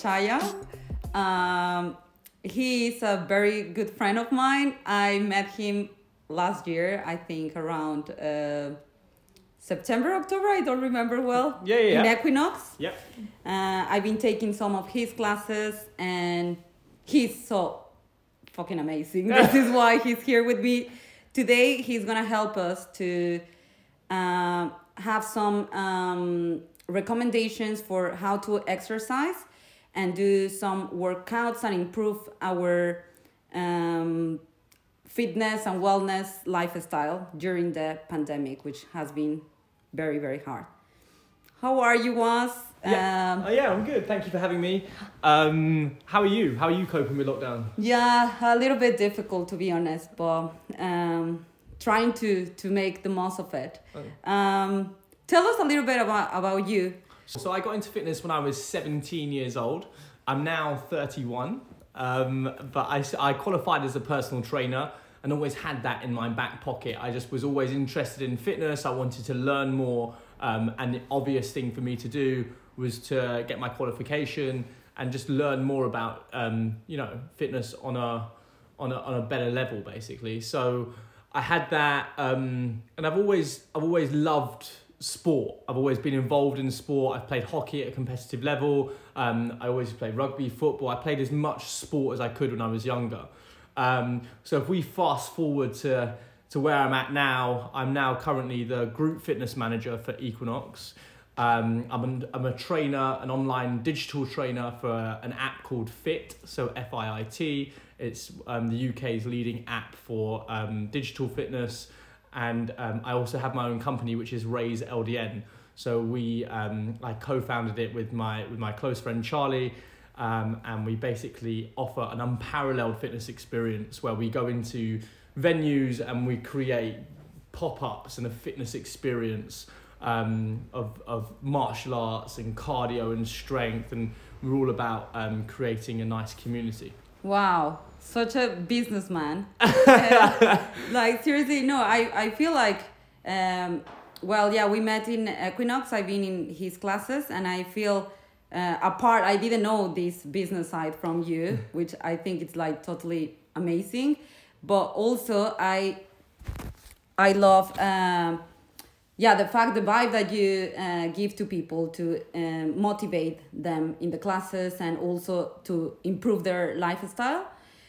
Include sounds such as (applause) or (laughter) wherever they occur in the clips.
Shaya. Um, he is a very good friend of mine. I met him last year, I think around uh, September, October. I don't remember well. Yeah, yeah, In yeah. Equinox. Yep. Uh, I've been taking some of his classes, and he's so fucking amazing. (laughs) this is why he's here with me today. He's gonna help us to um, have some um, recommendations for how to exercise and do some workouts and improve our um, fitness and wellness lifestyle during the pandemic, which has been very, very hard. How are you, Was? Yeah. Um, Uh, yeah, I'm good. Thank you for having me. Um, how are you? How are you coping with lockdown? Yeah, a little bit difficult to be honest, but um, trying to to make the most of it. Um, tell us a little bit about about you. So I got into fitness when I was 17 years old. I'm now 31, um, but I, I qualified as a personal trainer and always had that in my back pocket. I just was always interested in fitness. I wanted to learn more, um, and the obvious thing for me to do was to get my qualification and just learn more about um, you know fitness on a on a on a better level, basically. So I had that, um, and I've always I've always loved sport. I've always been involved in sport. I've played hockey at a competitive level. Um, I always played rugby, football. I played as much sport as I could when I was younger. Um, so if we fast forward to to where I'm at now, I'm now currently the group fitness manager for Equinox. Um, I'm, an, I'm a trainer, an online digital trainer for an app called FIIT, so F I I T. It's um, the UK's leading app for um, digital fitness. And um, I also have my own company, which is Raise LDN. So we, um, I co-founded it with my with my close friend Charlie, um, and we basically offer an unparalleled fitness experience where we go into venues and we create pop-ups and a fitness experience um, of, of martial arts and cardio and strength. And we're all about um, creating a nice community. Wow, such a businessman. (laughs) Uh, like seriously, no, I I feel like. Um, well, yeah, we met in Equinox. I've been in his classes, and I feel uh, apart. I didn't know this business side from you, (laughs) which I think it's like totally amazing. But also, I I love um, yeah the fact the vibe that you uh, give to people to um, motivate them in the classes and also to improve their lifestyle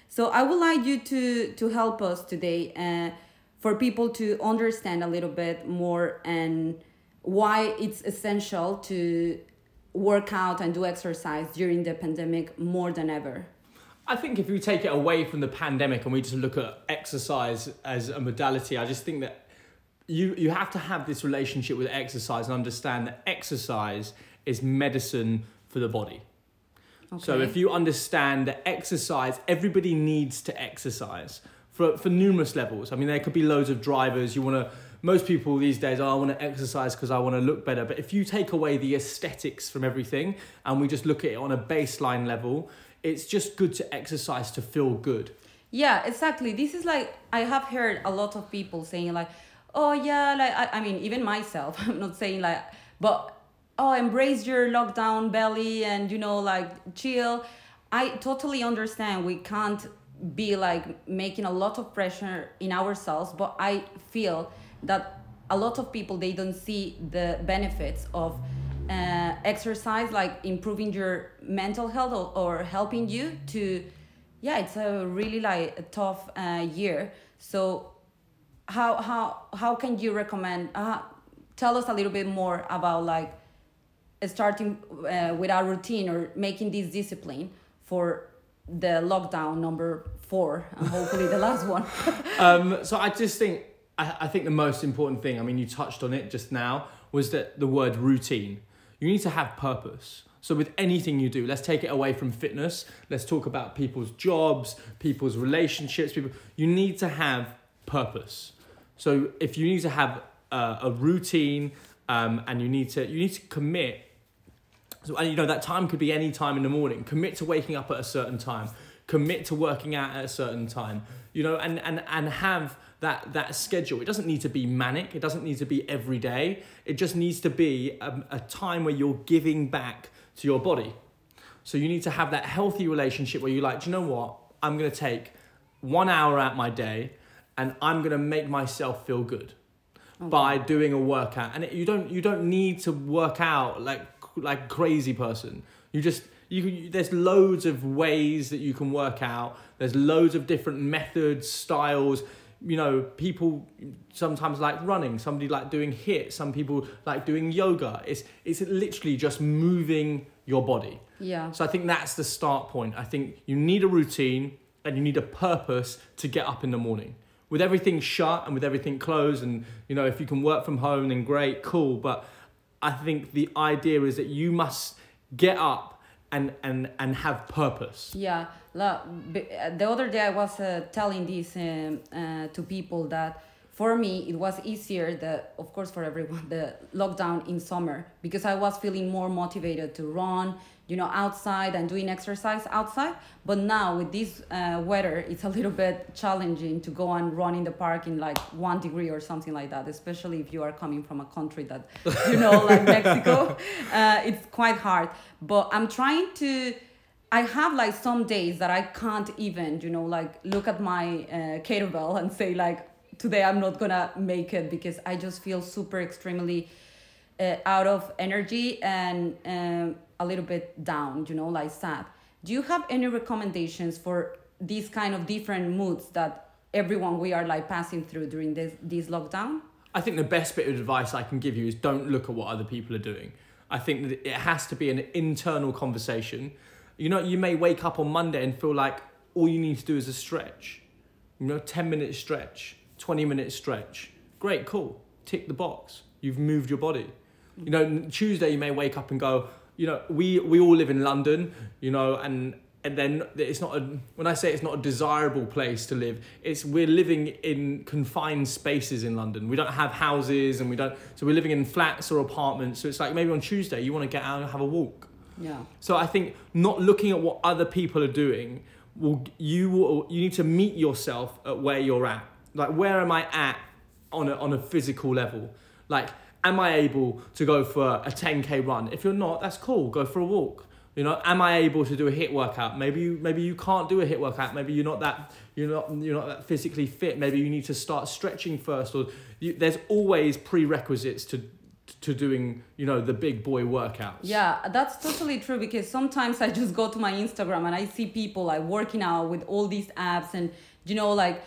so i would like you to to help us today uh, for people to understand a little bit more and why it's essential to work out and do exercise during the pandemic more than ever I think if we take it away from the pandemic and we just look at exercise as a modality, I just think that you you have to have this relationship with exercise and understand that exercise is medicine for the body. So if you understand that exercise, everybody needs to exercise for, for numerous levels. I mean, there could be loads of drivers. You want to, most people these days, oh, I want to exercise because I want to look better. But if you take away the aesthetics from everything and we just look at it on a baseline level, it's just good to exercise to feel good. Yeah, exactly. This is like I have heard a lot of people saying like, "Oh yeah, like I, I mean even myself. (laughs) I'm not saying like, but oh, embrace your lockdown belly and you know like chill." I totally understand we can't be like making a lot of pressure in ourselves, but I feel that a lot of people they don't see the benefits of uh, exercise like improving your mental health or, or helping you to yeah it's a really like a tough uh, year so how how how can you recommend uh, tell us a little bit more about like starting uh, with our routine or making this discipline for the lockdown number four and hopefully the last one (laughs) um, so I just think I, I think the most important thing. I mean, you touched on it just now. Was that the word routine? You need to have purpose. So with anything you do, let's take it away from fitness. Let's talk about people's jobs, people's relationships. People, you need to have purpose. So if you need to have a, a routine um, and you need to you need to commit so, and you know, that time could be any time in the morning. Commit to waking up at a certain time. Commit to working out at a certain time. You know, and, and, and have that, that schedule. It doesn't need to be manic. It doesn't need to be every day. It just needs to be a, a time where you're giving back to your body. So you need to have that healthy relationship where you're like, do you know what? I'm gonna take one hour out my day, and I'm gonna make myself feel good by doing a workout. And it, you don't you don't need to work out like like crazy person. You just you can, there's loads of ways that you can work out. There's loads of different methods, styles. You know, people sometimes like running. Somebody like doing HIIT. Some people like doing yoga. It's it's literally just moving your body. Yeah. So I think that's the start point. I think you need a routine and you need a purpose to get up in the morning. With everything shut and with everything closed, and you know, if you can work from home, then great, cool. But I think the idea is that you must get up and and and have purpose. Yeah, uh, the other day I was uh, telling this um, uh, to people that for me it was easier, the of course for everyone, (laughs) the lockdown in summer because I was feeling more motivated to run, you know, outside and doing exercise outside. But now with this uh, weather, it's a little bit challenging to go and run in the park in like one degree or something like that, especially if you are coming from a country that, you know, like (laughs) Mexico. Uh, it's quite hard. But I'm trying to. I have like some days that I can't even, you know, like look at my uh, kettlebell and say like, today I'm not gonna make it because I just feel super extremely uh, out of energy and um, a little bit down, you know, like sad. Do you have any recommendations for these kind of different moods that everyone we are like passing through during this this lockdown? I think the best bit of advice I can give you is don't look at what other people are doing. I think that it has to be an internal conversation. You know, you may wake up on Monday and feel like all you need to do is a stretch. You know, 10 minute stretch, 20 minute stretch. Great, cool. Tick the box. You've moved your body. You know, Tuesday you may wake up and go, you know, we, we all live in London, you know, and and then it's not a when I say it's not a desirable place to live, it's we're living in confined spaces in London. We don't have houses and we don't so we're living in flats or apartments. So it's like maybe on Tuesday you want to get out and have a walk. Yeah. So I think not looking at what other people are doing will you will, you need to meet yourself at where you're at. Like where am I at on a on a physical level? Like am I able to go for a 10k run? If you're not, that's cool. Go for a walk. You know, am I able to do a HIIT workout? Maybe you maybe you can't do a HIIT workout. Maybe you're not that you're not you're not that physically fit. Maybe you need to start stretching first. Or you, there's always prerequisites to to doing you know the big boy workouts. Yeah, that's totally true because sometimes I just go to my Instagram and I see people like working out with all these apps and you know like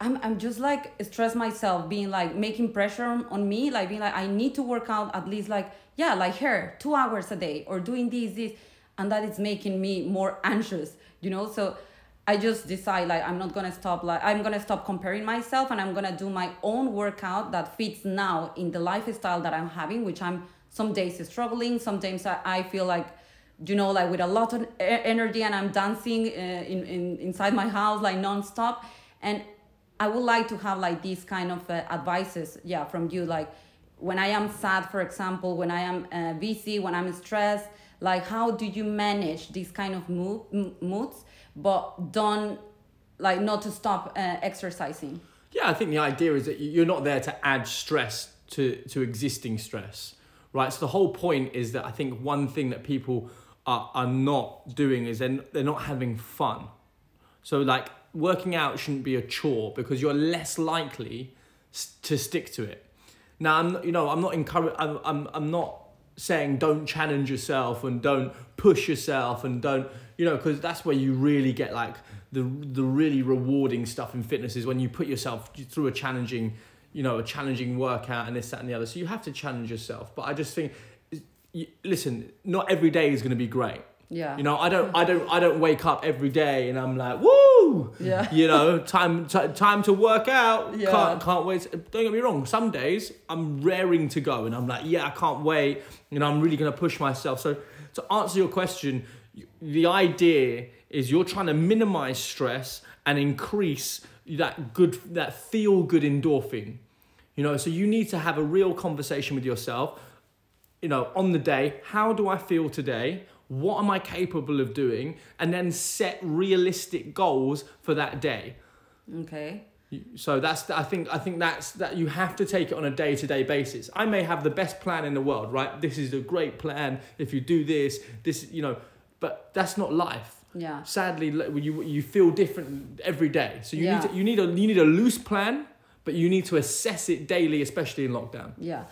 I'm I'm just like stress myself being like making pressure on, me like being like I need to work out at least like yeah like her 2 hours a day or doing this this and that is making me more anxious you know? So I just decide like I'm not gonna stop like I'm gonna stop comparing myself and I'm gonna do my own workout that fits now in the lifestyle that I'm having, which I'm some days struggling, sometimes I, I feel like you know like with a lot of energy and I'm dancing uh, in, in inside my house like nonstop. And I would like to have like these kind of uh, advices yeah from you like when I am sad for example when I am uh, busy when I'm stressed like how do you manage these kind of mood, moods but don't like not to stop uh, exercising Yeah, I think the idea is that you're not there to add stress to, to existing stress, right? So the whole point is that I think one thing that people are, are not doing is they're, they're not having fun. So like working out shouldn't be a chore because you're less likely to stick to it. Now I'm you know I'm not encourage I'm, I'm I'm not saying don't challenge yourself and don't push yourself and don't you know because that's where you really get like the the really rewarding stuff in fitness is when you put yourself through a challenging you know a challenging workout and this that and the other. So you have to challenge yourself. But I just think listen not every day is going to be great yeah you know, I don't, I don't, I don't wake up every day and I'm like, woo, Yeah. You know, time, t- time to work out. Yeah. Can't, can't wait. Don't get me wrong. Some days I'm raring to go and I'm like, yeah, I can't wait. You know, I'm really gonna push myself. So to answer your question, the idea is you're trying to minimize stress and increase that good, that feel good endorphin. You know, so you need to have a real conversation with yourself you know, on the day, how do I feel today? What am I capable of doing? And then set realistic goals for that day. okay So that's I think I think that's that you have to take it on a day-to-day basis. I may have the best plan in the world, right? This is a great plan. If you do this, this you know, but that's not life. Yeah. Sadly, you you feel different every day. So you Yeah. need to, you need a you need a loose plan, but you need to assess it daily, especially in lockdown. Yeah,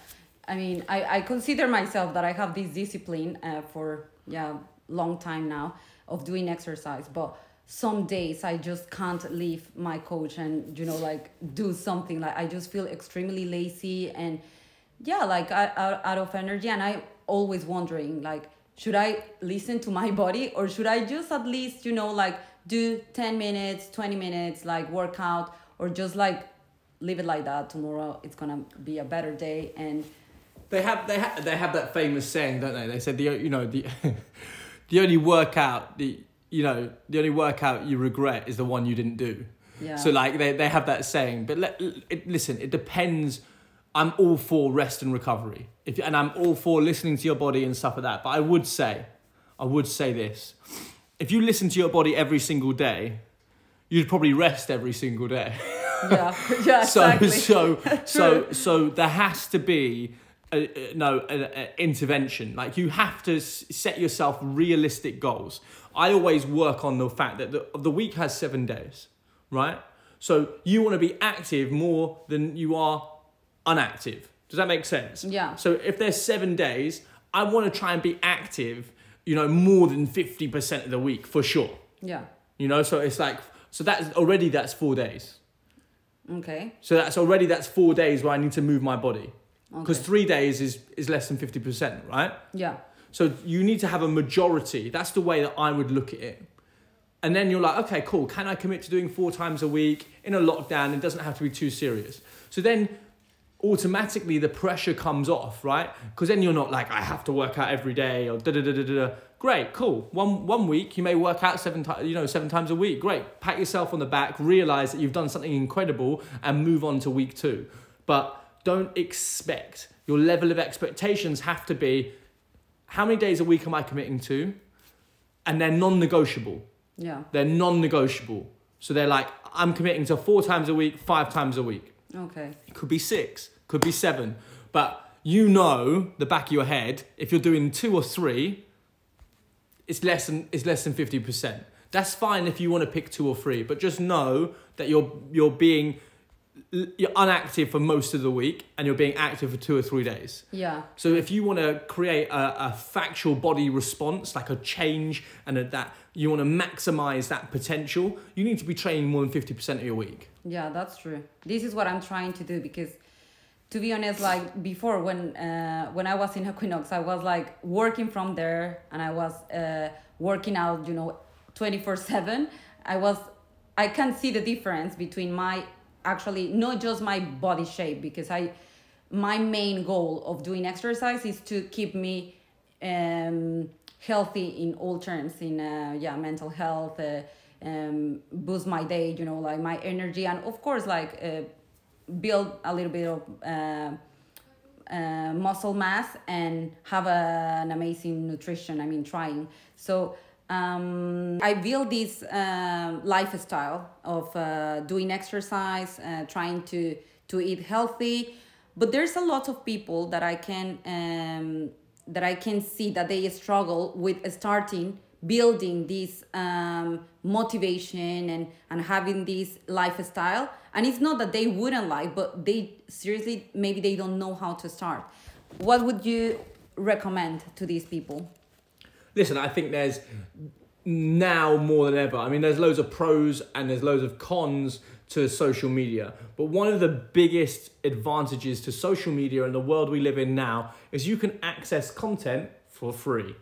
I mean, I, I consider myself that I have this discipline uh, for yeah long time now of doing exercise, but some days I just can't leave my coach and you know like do something. Like I just feel extremely lazy and yeah like I, out, out of energy and I always wondering like should I listen to my (laughs) body or should I just at least you know like do 10 minutes 20 minutes like workout or just like leave it like that. Tomorrow it's gonna be a better day and They have they have they have that famous saying, don't they? They said the you know the (laughs) the only workout the you know the only workout you regret is the one you didn't do. yeah So like they, they have that saying, but let, it, listen, it depends. I'm all for rest and recovery, if and I'm all for listening to your body and stuff like that. But I would say, I would say this: if you listen to your body every single day, you'd probably rest every single day. yeah (laughs) yeah (laughs) so exactly so so so there has to be a, a- no a, a intervention. Like you have to s- set yourself realistic goals. I always work on the fact that the, the week has seven days right? So you want to be active more than you are unactive. Does that make sense? Yeah. so if there's seven days i want to try and be active you know more than 50% of the week for sure. Yeah. You know so it's like so that's already that's four days. Okay. So that's already that's four days where I need to move my body. Because Okay. three days is is less than fifty percent, right? yeah So you need to have a majority. That's the way that I would look at it. And then you're like, okay, cool. Can I commit to doing four times a week in a lockdown? It doesn't have to be too serious. So then automatically the pressure comes off, right? Because then you're not like, I have to work out every day or da da da da da. Great, cool. One one week you may work out seven times, you know, seven times a week. Great. Pat yourself on the back, realize that you've done something incredible, and move on to week two. But don't expect your level of expectations have to be how many days a week am I committing to? And they're non-negotiable. yeah They're non-negotiable. So they're like, I'm committing to four times a week, five times a week. okay It could be six, could be seven. But you know the back of your head, if you're doing two or three, it's less than it's less than fifty percent. That's fine if you want to pick two or three, but just know that you're you're being you're unactive for most of the week and you're being active for two or three days. yeah So if you want to create a, a factual body response, like a change, and a, that you want to maximize that potential, you need to be training more than fifty percent of your week. Yeah, that's true. This is what I'm trying to do because, to be honest, like before when uh, when I was in (laughs) Equinox, I was like working from there and I was uh, working out, you know, twenty four seven. I was, I can't see the difference between my actually not just my body shape because I, my main goal of doing exercise is to keep me um, healthy in all terms in uh, yeah mental health uh, um, boost my day you know like my energy and of course like uh, build a little bit of uh, uh, muscle mass and have a, an amazing nutrition i mean trying. So um, i build this um lifestyle of uh, doing exercise uh, trying to to eat healthy. But there's a lot of people that i can um, that i can see that they struggle with starting building this um, motivation and and having this lifestyle. And it's not that they wouldn't like but they seriously maybe they don't know how to start. What would you recommend to these people Listen, I think there's now more than ever. I mean, there's loads of pros and there's loads of cons to social media. But one of the biggest advantages to social media and the world we live in now is you can access content for free.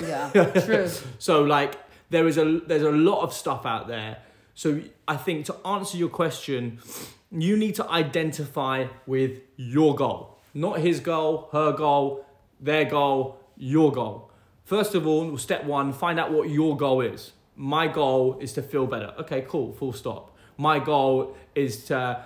yeah (laughs) true So like there is a there's a lot of stuff out there. So I think to answer your question, you need to identify with your goal, not his goal, her goal, their goal, your goal. First of all, step one, find out what your goal is. My goal is to feel better. Okay, cool, full stop. My goal is to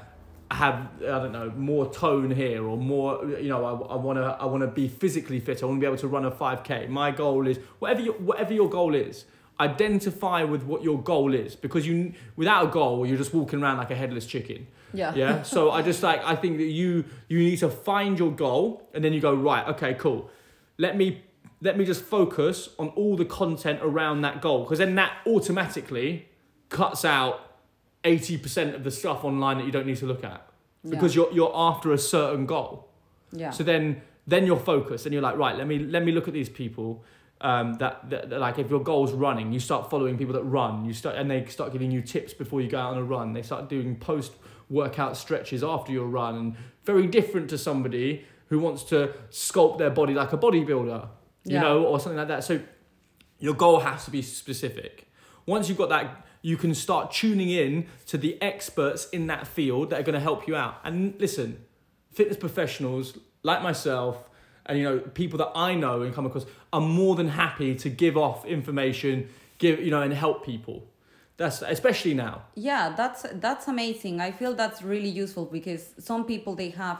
have I don't know more tone here or more you know I, I want to I want to be physically fit. I want to be able to run a 5k my goal is whatever your whatever your goal is identify with what your goal is. Because you without a goal you're just walking around like a headless chicken. Yeah. Yeah? So I just like I think that you you need to find your goal and then you go right okay cool. Let me let me just focus on all the content around that goal because then that automatically cuts out 80% of the stuff online that you don't need to look at because you're you're after a certain goal. yeah So then then you're focused and you're like, right, let me let me look at these people. Um, that, that, that like if your goal's running, you start following people that run. You start and they start giving you tips before you go out on a run. They start doing post workout stretches after your run, and very different to somebody who wants to sculpt their body like a bodybuilder, you Yeah. know, or something like that. So your goal has to be specific. Once you've got that, you can start tuning in to the experts in that field that are going to help you out. And listen, fitness professionals like myself and you know people that I know and come across are more than happy to give off information, give you know, and help people. That's especially now. yeah that's that's amazing i feel that's really useful because some people they have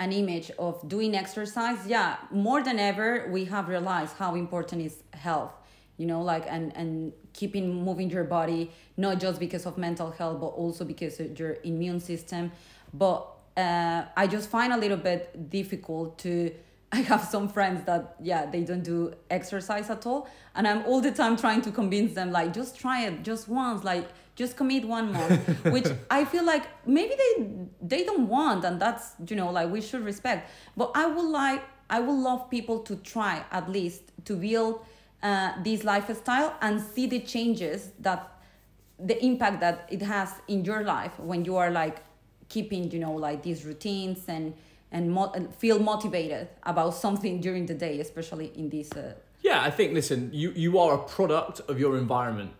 an image of doing exercise yeah more than ever we have realized how important is health you know like and and keeping moving your body not just because of mental health but also because of your immune system. But uh, i just find a little bit difficult to (laughs) I have some friends that yeah they don't do exercise at all, and I'm all the time trying to convince them like just try it just once, like just commit one month, which (laughs) I feel like maybe they they don't want, and that's you know like we should respect. But I would like I would love people to try at least to build uh, this lifestyle and see the changes that the impact that it has in your life when you are like keeping you know like these routines and and mo- and feel motivated about something during the day especially in this uh, Yeah, I think listen, you you are a product of your environment.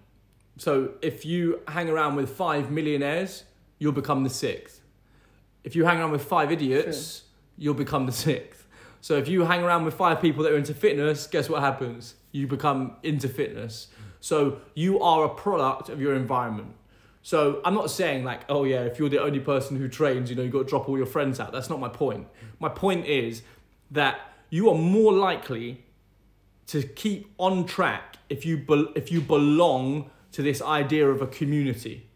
So if you hang around with five millionaires, you'll become the sixth. If you hang around with five idiots, you'll become the sixth. So if you hang around with five people that are into fitness, guess what happens? You become into fitness. So you are a product of your environment. So I'm not saying like, oh yeah, if you're the only person who trains, you know, you've got to drop all your friends out. That's not my point. My point is that you are more likely to keep on track if you bel if you belong to this idea of a community.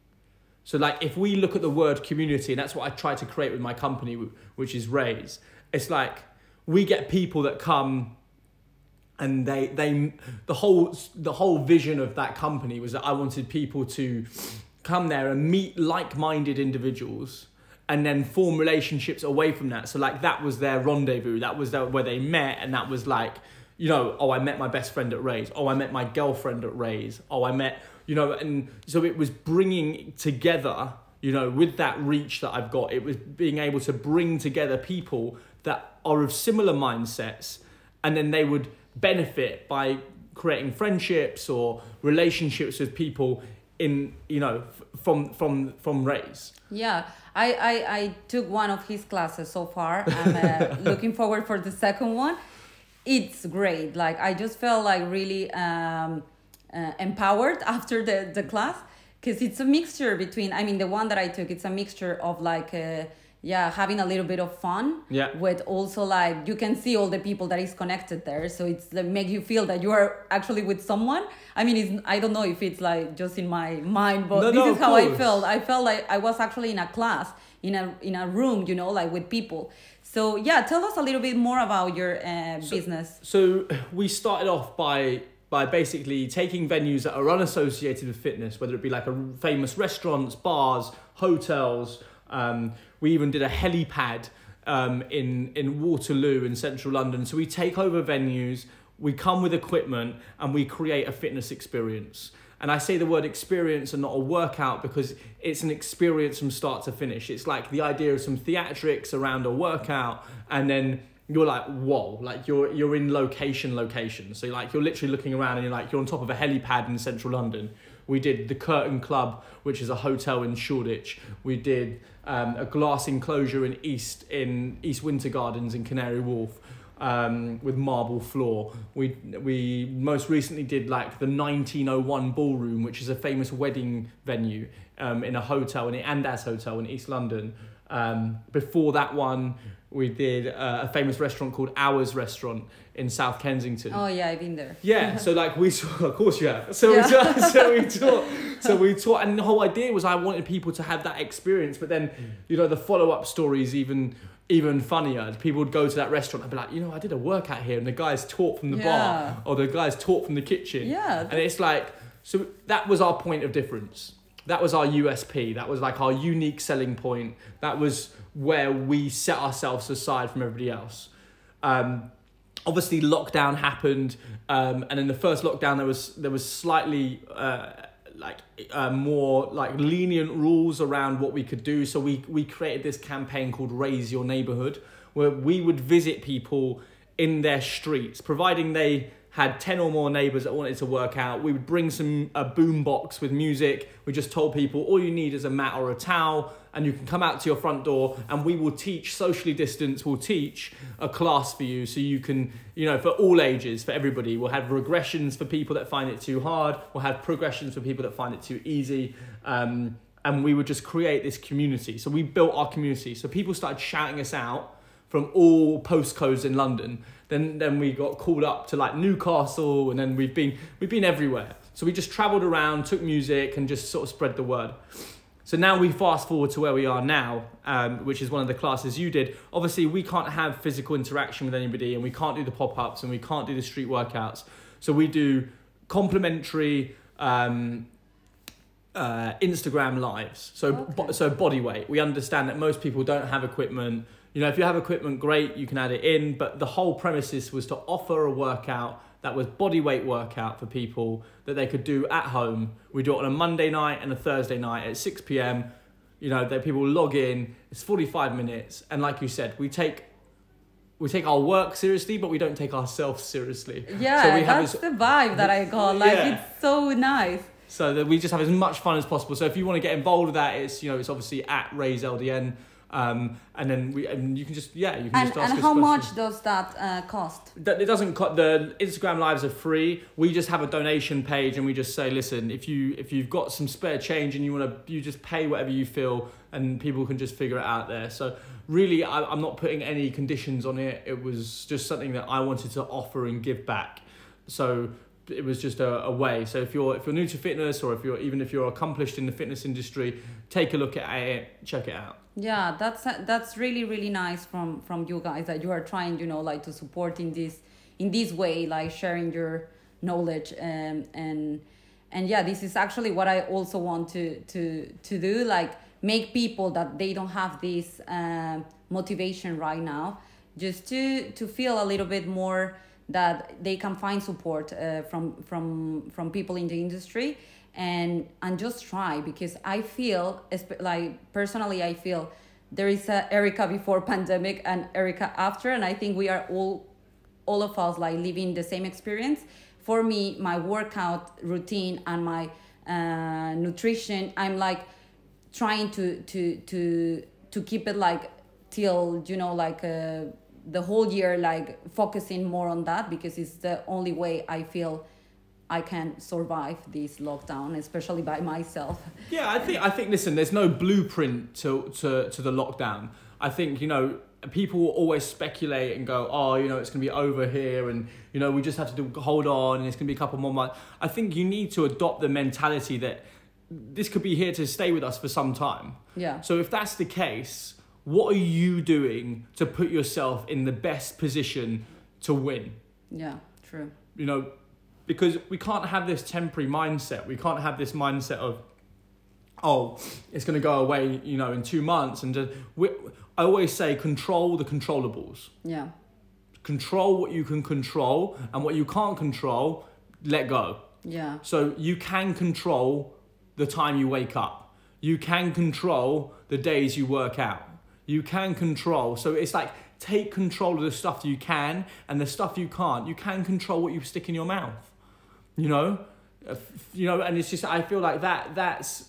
So like if we look at the word community, and that's what I try to create with my company, which is Raise. It's like we get people that come and they they the whole the whole vision of that company was that I wanted people to come there and meet like-minded individuals and then form relationships away from that so like that was their rendezvous that was their, where they met and that was like you know oh I met my best friend at Raise. Oh I met my girlfriend at Raise. Oh I met you know and so it was bringing together you know with that reach that I've got it was being able to bring together people that are of similar mindsets and then they would benefit by creating friendships or relationships with people in you know f- from from from Raise. Yeah I, I i took one of his classes so far. I'm uh, (laughs) looking forward for the second one it's great. Like i just felt like really um, uh, empowered (laughs) after the the class because it's a mixture between i mean the one that i took it's a mixture of like uh, yeah having a little bit of fun Yeah. with also like you can see all the people that is connected there. So it's like make you feel that you are actually with someone. I mean it's i don't know if it's like just in my mind but No, this no, is how i felt. I felt like i was actually in a class in a in a room you know like with people so yeah tell us a little bit more about your uh, business. so we started off by by basically taking venues that are unassociated with fitness whether it be like a famous restaurants bars hotels. Um, we even did a helipad um, in in Waterloo in central London. So we take over venues we come with equipment and we create a fitness experience and I say the word experience and not a workout because it's an experience from start to finish. It's like the idea of some theatrics around a workout, and then you're like, whoa, like you're you're in location, location. So like you're literally looking around and you're like you're on top of a helipad in central London. We did the Curtain Club, which is a hotel in Shoreditch. We did um, a glass enclosure in East in East Winter Gardens in Canary Wharf um, with marble floor. We we most recently did like the 1901 Ballroom, which is a famous wedding venue um, in a hotel in the Andaz Hotel in East London. Um, before that one, we did uh, a famous restaurant called Ours Restaurant in South Kensington. Oh yeah, I've been there. Yeah, (laughs) so like we saw, of course you have. So Yeah. we taught, so we taught, so we taught, and the whole idea was I wanted people to have that experience. But then, you know, the follow up stories even even funnier. People would go to that restaurant and be like, you know, I did a workout here, and the guys taught from the Yeah. bar, or the guys taught from the kitchen. Yeah. and it's like, so that was our point of difference. That was our USP. That was like our unique selling point. That was where we set ourselves aside from everybody else. Um, obviously lockdown happened um, and in the first lockdown there was there was slightly uh, like uh, more like lenient rules around what we could do. So we we created this campaign called raise your neighborhood where we would visit people in their streets providing they had 10 or more neighbors that wanted to work out. We would bring some a boom box with music. We just told people all you need is a mat or a towel and you can come out to your front door and we will teach socially distance we'll teach a class for you so you can you know for all ages for everybody. We'll have regressions for people that find it too hard. We'll have progressions for people that find it too easy. Um, and we would just create this community. So we built our community. So people started shouting us out from all postcodes in london then then we got called up to like newcastle and then we've been we've been everywhere so we just traveled around took music and just sort of spread the word so now we fast forward to where we are now, um, which is one of the classes you did. Obviously, we can't have physical interaction with anybody, and we can't do the pop ups, and we can't do the street workouts. So we do complimentary um, uh, Instagram lives. So bo- so body weight. We understand that most people don't have equipment. You know, if you have equipment, great, you can add it in. But the whole premises was to offer a workout that was body weight workout for people that they could do at home. We do it on a Monday night and a Thursday night at 6 p.m. You know, that people log in. It's 45 minutes, and like you said, we take we take our work seriously, but we don't take ourselves seriously. Yeah, so we have that's as- the vibe that I got. Like Yeah. it's so nice. so that we just have as much fun as possible. So if you want to get involved with that, it's you know it's obviously at Raise LDN, um, and then we and you can just yeah you can And just ask and how questions. much does that uh, cost? That it doesn't cut the Instagram lives are free. We just have a donation page and we just say, listen, if you if you've got some spare change and you want to, you just pay whatever you feel, and people can just figure it out there. So really, I, I'm not putting any conditions on it. It was just something that I wanted to offer and give back. So it was just a, a way. So if you're if you're new to fitness or if you're even if you're accomplished in the fitness industry, take a look at it, check it out. Yeah, that's that's really really nice from from you guys that you are trying, you know, like to support in this in this way, like sharing your knowledge um, and and yeah, this is actually what I also want to to to do, like make people that they don't have this um, motivation right now, just to to feel a little bit more that they can find support uh, from from from people in the industry. And and just try because I feel like personally I feel there is a Erica before (laughs) pandemic and Erica after and I think we are all all of us like living the same experience. For me my workout routine and my uh, nutrition I'm like trying to to to to keep it like till you know like uh, the whole year like focusing more on that because it's the only way I feel I can survive this lockdown especially by myself Yeah, I think I think listen, there's no blueprint to to to the lockdown. I think you know people will always speculate and go, oh, you know, it's going to be over here, and you know, we just have to do, hold on, and it's going to be a couple more months. I think you need to adopt the mentality that this could be here to stay with us for some time. yeah So if that's the case, what are you doing to put yourself in the best position to win? yeah true you know, because we can't have this temporary mindset. We can't have this mindset of, oh, it's going to go away, you know, in two months. And just, we, I always say, control the controllables. yeah Control what you can control, and what you can't control, let go. yeah So you can control the time you wake up. You can control the days you work out. You can control. So it's like take control of the stuff you can and the stuff you can't. You can control what you stick in your mouth. You know, Uh, you know, and it's just I feel like that. That's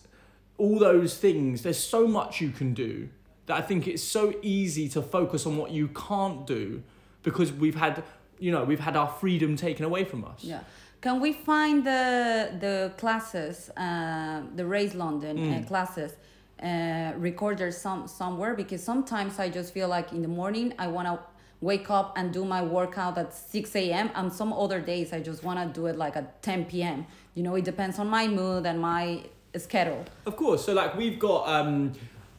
all those things. There's so much you can do that I think it's so easy to focus on what you can't do because we've had, you know, we've had our freedom taken away from us. Yeah. Can we find the the classes, uh, the Raise London uh, Mm. classes? Uh, recorder some somewhere because sometimes I just feel like in the morning I want to wake up and do my workout at 6 a.m. and some other days I just want to do it like at 10 p.m. You know, it depends on my mood and my schedule. Of course. So like we've got um,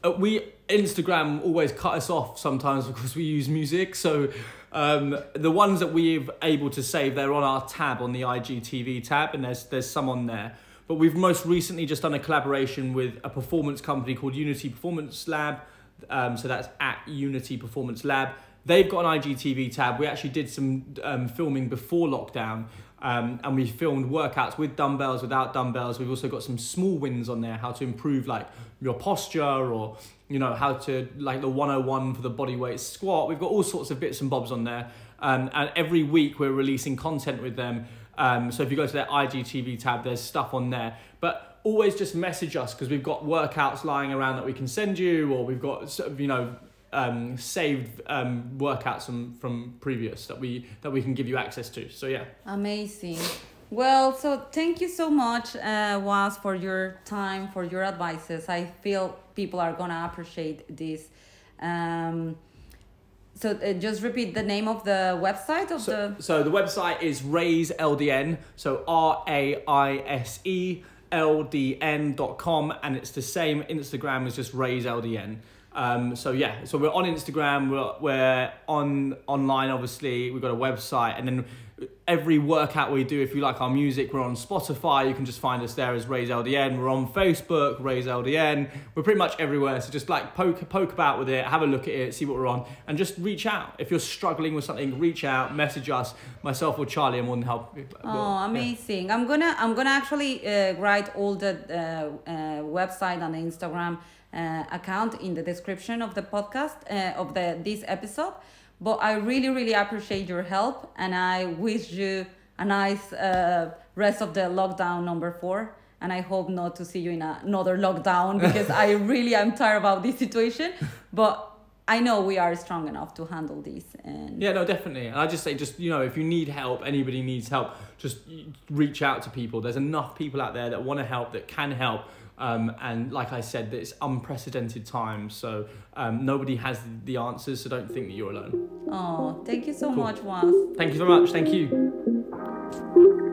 uh, we Instagram always cut us off sometimes (laughs) because we use music. So um, the ones that we're able to save, they're on our tab on the IGTV tab, and there's there's some on there. But we've most recently just done a collaboration with a performance company called Unity Performance Lab. Um, so that's at Unity Performance Lab. They've got an IGTV tab. We actually did some um, filming before lockdown, um, and we filmed workouts with dumbbells, without dumbbells. We've also got some small wins on there, how to improve like your posture or you know how to like the 101 for the body weight squat. We've got all sorts of bits and bobs on there, um, and every week we're releasing content with them. Um, so if you go to their IGTV tab, there's stuff on there. But always just message us because we've got workouts lying around that we can send you, or we've got sort of, you know um, saved um, workouts from, from previous that we that we can give you access to. So yeah. Amazing. Well, so thank you so much, uh, Was, for your time, for your advices. I feel people are gonna appreciate this. Um, so uh, just repeat the name of the website of so, the. So the website is Raise LDN. So R A I S E L D N dot com, and it's the same Instagram as just Raise LDN. Um, so yeah, so we're on Instagram, we're, we're on online. Obviously, we've got a website, and then every workout we do, if you like our music, we're on Spotify. You can just find us there as Raise LDN. We're on Facebook, Raise LDN. We're pretty much everywhere. So just like poke poke about with it, have a look at it, see what we're on, and just reach out. If you're struggling with something, reach out, message us. Myself or Charlie, I'm more than help. Oh, amazing! Yeah. I'm gonna I'm gonna actually uh, write all the uh, uh, website and Instagram uh, account in the description of the podcast uh, of the this episode. But I really really appreciate your help, and I wish you a nice uh, rest of the lockdown number four. And I hope not to see you in a, another lockdown (laughs) because I really am tired about this situation. But I know we are strong enough to handle this. And yeah, no, definitely. And I just say, just you know, if you need help, anybody needs help, just reach out to people. There's enough people out there that want to help, that can help. Um, and like I said, it's unprecedented times, so um, nobody has the answers, so don't think that you're alone. Oh, thank you so cool. much, Was. Thank you so much. Thank you.